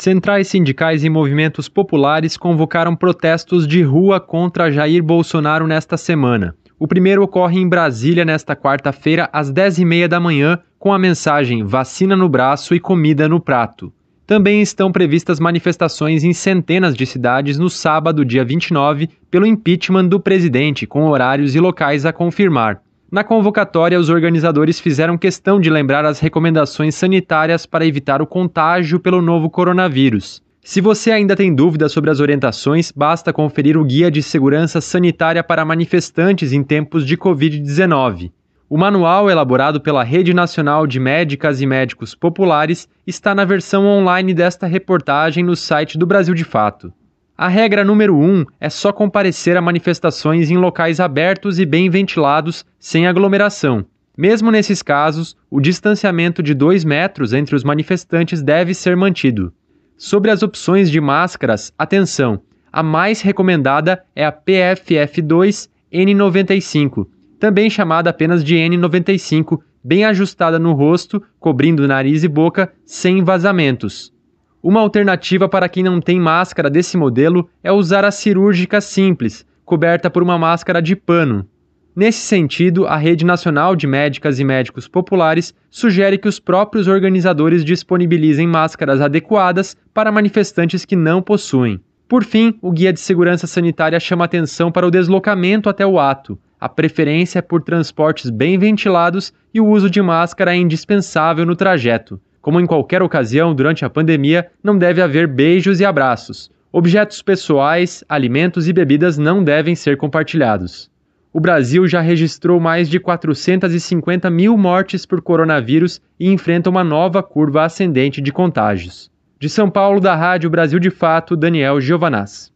Centrais sindicais e movimentos populares convocaram protestos de rua contra Jair Bolsonaro nesta semana. O primeiro ocorre em Brasília nesta quarta-feira, às 10h30 da manhã, com a mensagem vacina no braço e comida no prato. Também estão previstas manifestações em centenas de cidades no sábado, dia 29, pelo impeachment do presidente, com horários e locais a confirmar. Na convocatória, os organizadores fizeram questão de lembrar as recomendações sanitárias para evitar o contágio pelo novo coronavírus. Se você ainda tem dúvidas sobre as orientações, basta conferir o Guia de Segurança Sanitária para Manifestantes em Tempos de Covid-19. O manual, elaborado pela Rede Nacional de Médicas e Médicos Populares, está na versão online desta reportagem no site do Brasil de Fato. A regra número 1 um é só comparecer a manifestações em locais abertos e bem ventilados, sem aglomeração. Mesmo nesses casos, o distanciamento de 2 metros entre os manifestantes deve ser mantido. Sobre as opções de máscaras, atenção! A mais recomendada é a PFF2 N95, também chamada apenas de N95, bem ajustada no rosto, cobrindo nariz e boca, sem vazamentos. Uma alternativa para quem não tem máscara desse modelo é usar a cirúrgica simples, coberta por uma máscara de pano. Nesse sentido, a Rede Nacional de Médicas e Médicos Populares sugere que os próprios organizadores disponibilizem máscaras adequadas para manifestantes que não possuem. Por fim, o Guia de Segurança Sanitária chama atenção para o deslocamento até o ato. A preferência é por transportes bem ventilados e o uso de máscara é indispensável no trajeto. Como em qualquer ocasião durante a pandemia, não deve haver beijos e abraços. Objetos pessoais, alimentos e bebidas não devem ser compartilhados. O Brasil já registrou mais de 450 mil mortes por coronavírus e enfrenta uma nova curva ascendente de contágios. De São Paulo, da Rádio Brasil de Fato, Daniel Giovanaz.